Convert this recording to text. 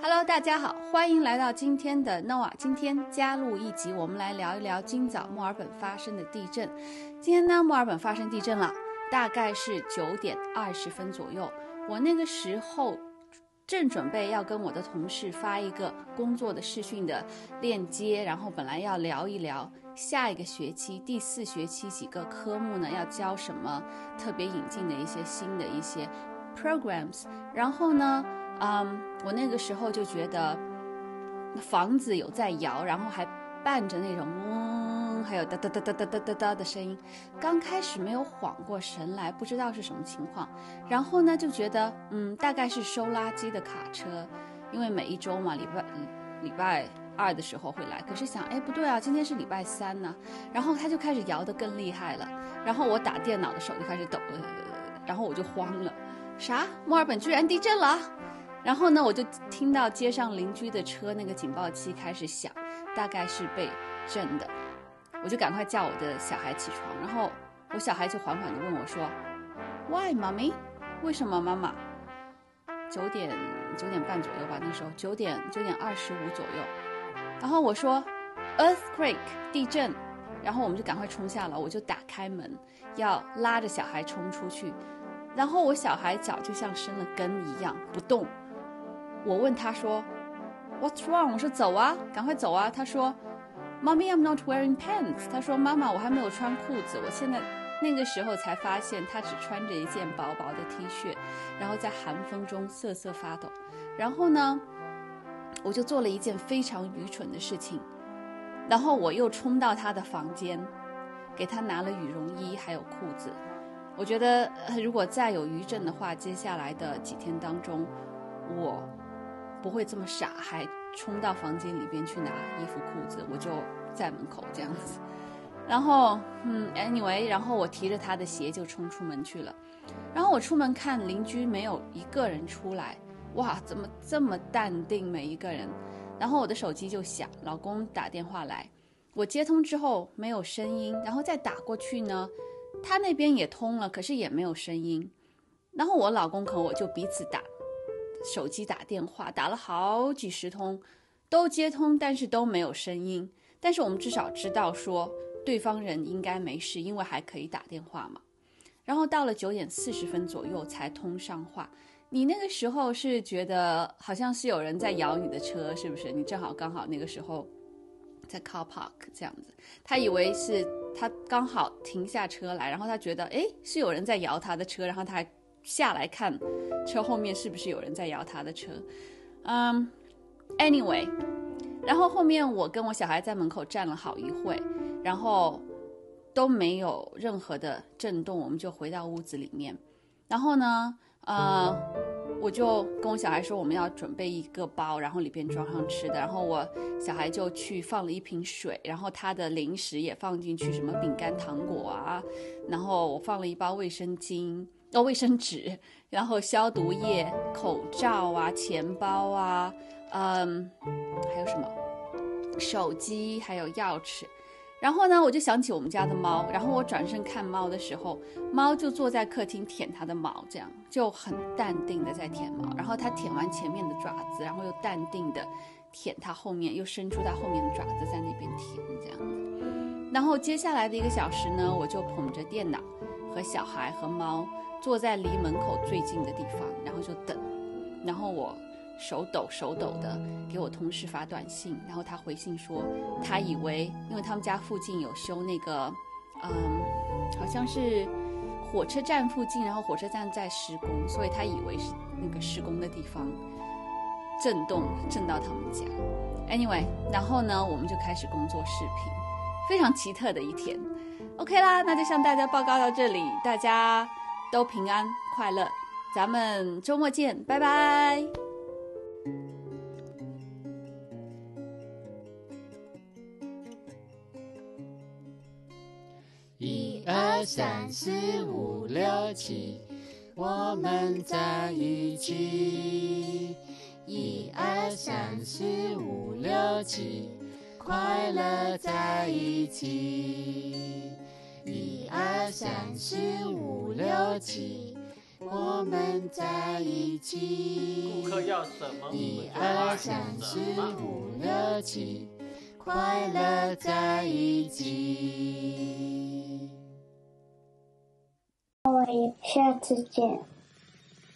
Hello，大家好，欢迎来到今天的 Nova。今天加入一集，我们来聊一聊今早墨尔本发生的地震。今天呢，墨尔本发生地震了，大概是九点二十分左右。我那个时候正准备要跟我的同事发一个工作的视讯的链接，然后本来要聊一聊下一个学期第四学期几个科目呢，要教什么特别引进的一些新的一些 programs，然后呢。嗯，我那个时候就觉得房子有在摇，然后还伴着那种嗡，还有哒哒哒哒哒哒哒哒的声音。刚开始没有缓过神来，不知道是什么情况。然后呢，就觉得嗯，大概是收垃圾的卡车，因为每一周嘛，礼拜礼拜二的时候会来。可是想，哎，不对啊，今天是礼拜三呢。然后他就开始摇得更厉害了。然后我打电脑的手就开始抖了，然后我就慌了，啥？墨尔本居然地震了？然后呢，我就听到街上邻居的车那个警报器开始响，大概是被震的，我就赶快叫我的小孩起床，然后我小孩就缓缓地问我说：“Why, mommy？为什么妈妈？”九点九点半左右吧，那时候九点九点二十五左右，然后我说：“Earthquake，地震。”然后我们就赶快冲下楼，我就打开门要拉着小孩冲出去，然后我小孩脚就像生了根一样不动。我问他说，What's wrong？我说走啊，赶快走啊。他说，Mommy, I'm not wearing pants。他说，妈妈，我还没有穿裤子。我现在那个时候才发现，他只穿着一件薄薄的 T 恤，然后在寒风中瑟瑟发抖。然后呢，我就做了一件非常愚蠢的事情，然后我又冲到他的房间，给他拿了羽绒衣还有裤子。我觉得如果再有余震的话，接下来的几天当中，我。不会这么傻，还冲到房间里边去拿衣服裤子，我就在门口这样子。然后，嗯，anyway，然后我提着他的鞋就冲出门去了。然后我出门看邻居没有一个人出来，哇，怎么这么淡定每一个人？然后我的手机就响，老公打电话来，我接通之后没有声音，然后再打过去呢，他那边也通了，可是也没有声音。然后我老公和我就彼此打。手机打电话打了好几十通，都接通，但是都没有声音。但是我们至少知道说对方人应该没事，因为还可以打电话嘛。然后到了九点四十分左右才通上话。你那个时候是觉得好像是有人在摇你的车，是不是？你正好刚好那个时候在 car park 这样子，他以为是他刚好停下车来，然后他觉得诶是有人在摇他的车，然后他还。下来看车后面是不是有人在摇他的车，嗯，anyway，然后后面我跟我小孩在门口站了好一会，然后都没有任何的震动，我们就回到屋子里面。然后呢，呃，我就跟我小孩说我们要准备一个包，然后里边装上吃的。然后我小孩就去放了一瓶水，然后他的零食也放进去，什么饼干、糖果啊。然后我放了一包卫生巾。哦，卫生纸，然后消毒液、口罩啊、钱包啊，嗯，还有什么？手机，还有钥匙。然后呢，我就想起我们家的猫。然后我转身看猫的时候，猫就坐在客厅舔它的毛，这样就很淡定的在舔毛。然后它舔完前面的爪子，然后又淡定的舔它后面，又伸出它后面的爪子在那边舔，这样。然后接下来的一个小时呢，我就捧着电脑和小孩和猫。坐在离门口最近的地方，然后就等，然后我手抖手抖的给我同事发短信，然后他回信说，他以为因为他们家附近有修那个，嗯，好像是火车站附近，然后火车站在施工，所以他以为是那个施工的地方震动震到他们家。Anyway，然后呢，我们就开始工作视频，非常奇特的一天。OK 啦，那就向大家报告到这里，大家。都平安快乐，咱们周末见，拜拜。一二三四五六七，我们在一起。一二三四五六七，快乐在一起。一二三四五六七，我们在一起。课要什么？一二三四五六七，快乐在一起。各位，下次见。